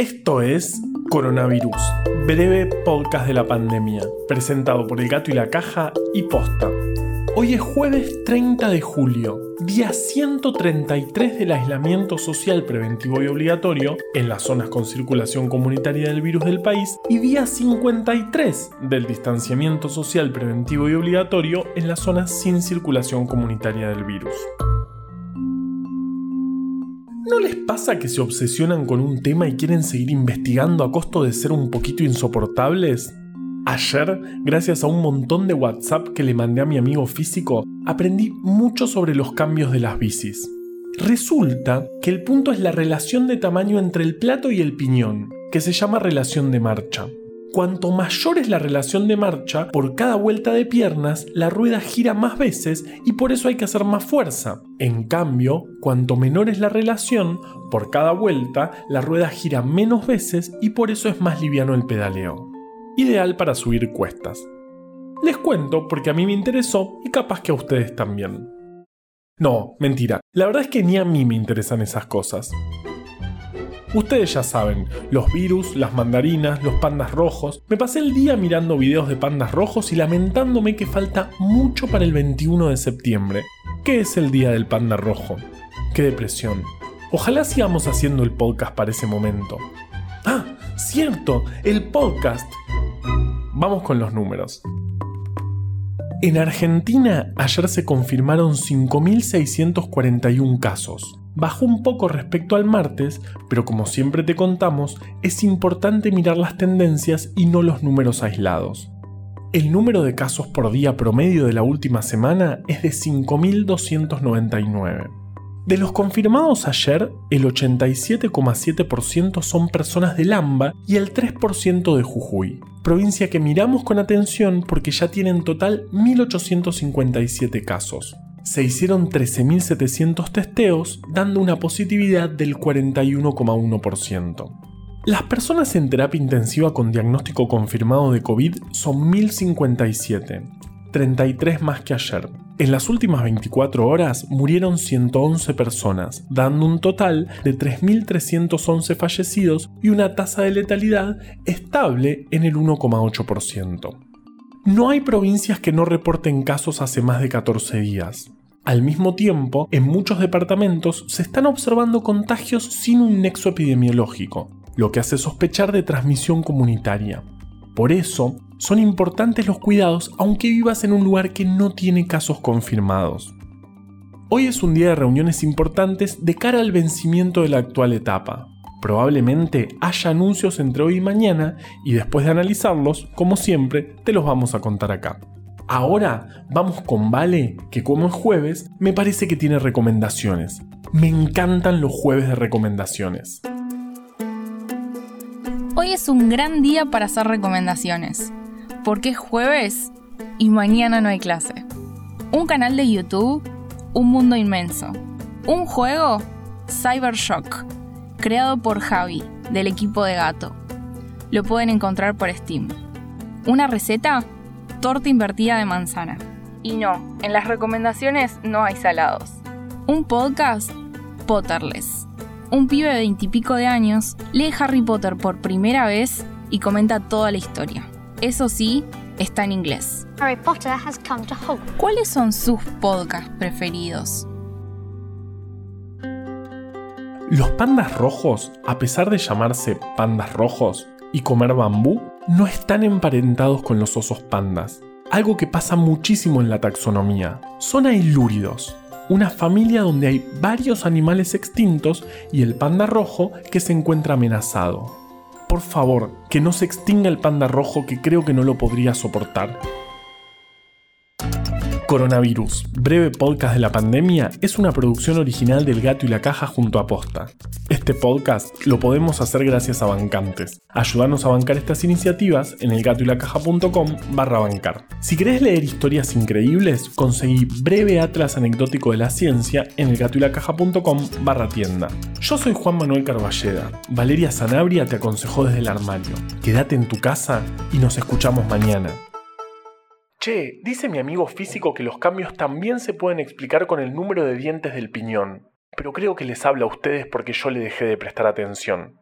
Esto es Coronavirus, breve podcast de la pandemia, presentado por El Gato y la Caja y Posta. Hoy es jueves 30 de julio, día 133 del aislamiento social preventivo y obligatorio en las zonas con circulación comunitaria del virus del país y día 53 del distanciamiento social preventivo y obligatorio en las zonas sin circulación comunitaria del virus. Pasa que se obsesionan con un tema y quieren seguir investigando a costo de ser un poquito insoportables? Ayer, gracias a un montón de WhatsApp que le mandé a mi amigo físico, aprendí mucho sobre los cambios de las bicis. Resulta que el punto es la relación de tamaño entre el plato y el piñón, que se llama relación de marcha. Cuanto mayor es la relación de marcha, por cada vuelta de piernas, la rueda gira más veces y por eso hay que hacer más fuerza. En cambio, cuanto menor es la relación, por cada vuelta, la rueda gira menos veces y por eso es más liviano el pedaleo. Ideal para subir cuestas. Les cuento porque a mí me interesó y capaz que a ustedes también. No, mentira, la verdad es que ni a mí me interesan esas cosas. Ustedes ya saben, los virus, las mandarinas, los pandas rojos. Me pasé el día mirando videos de pandas rojos y lamentándome que falta mucho para el 21 de septiembre. ¿Qué es el día del panda rojo? Qué depresión. Ojalá sigamos haciendo el podcast para ese momento. Ah, cierto, el podcast. Vamos con los números. En Argentina ayer se confirmaron 5.641 casos. Bajó un poco respecto al martes, pero como siempre te contamos, es importante mirar las tendencias y no los números aislados. El número de casos por día promedio de la última semana es de 5.299. De los confirmados ayer, el 87,7% son personas de Lamba y el 3% de Jujuy, provincia que miramos con atención porque ya tienen total 1.857 casos se hicieron 13.700 testeos, dando una positividad del 41,1%. Las personas en terapia intensiva con diagnóstico confirmado de COVID son 1.057, 33 más que ayer. En las últimas 24 horas murieron 111 personas, dando un total de 3.311 fallecidos y una tasa de letalidad estable en el 1,8%. No hay provincias que no reporten casos hace más de 14 días. Al mismo tiempo, en muchos departamentos se están observando contagios sin un nexo epidemiológico, lo que hace sospechar de transmisión comunitaria. Por eso, son importantes los cuidados aunque vivas en un lugar que no tiene casos confirmados. Hoy es un día de reuniones importantes de cara al vencimiento de la actual etapa, Probablemente haya anuncios entre hoy y mañana y después de analizarlos, como siempre, te los vamos a contar acá. Ahora vamos con Vale, que como es jueves, me parece que tiene recomendaciones. Me encantan los jueves de recomendaciones. Hoy es un gran día para hacer recomendaciones, porque es jueves y mañana no hay clase. Un canal de YouTube, Un Mundo Inmenso. Un juego, Cybershock creado por Javi, del equipo de Gato. Lo pueden encontrar por Steam. Una receta, torta invertida de manzana. Y no, en las recomendaciones no hay salados. Un podcast, Potterless. Un pibe de veintipico de años lee Harry Potter por primera vez y comenta toda la historia. Eso sí, está en inglés. Harry Potter has come to ¿Cuáles son sus podcasts preferidos? Los pandas rojos, a pesar de llamarse pandas rojos y comer bambú, no están emparentados con los osos pandas, algo que pasa muchísimo en la taxonomía. Son ailúridos, una familia donde hay varios animales extintos y el panda rojo que se encuentra amenazado. Por favor, que no se extinga el panda rojo que creo que no lo podría soportar. Coronavirus, breve podcast de la pandemia, es una producción original del Gato y la Caja junto a Posta. Este podcast lo podemos hacer gracias a bancantes. Ayúdanos a bancar estas iniciativas en elgatoylacaja.com barra bancar. Si querés leer historias increíbles, conseguí Breve Atlas Anecdótico de la Ciencia en elgatoylacaja.com barra tienda. Yo soy Juan Manuel Carballeda. Valeria Sanabria te aconsejó desde el armario. Quédate en tu casa y nos escuchamos mañana. Che, dice mi amigo físico que los cambios también se pueden explicar con el número de dientes del piñón, pero creo que les habla a ustedes porque yo le dejé de prestar atención.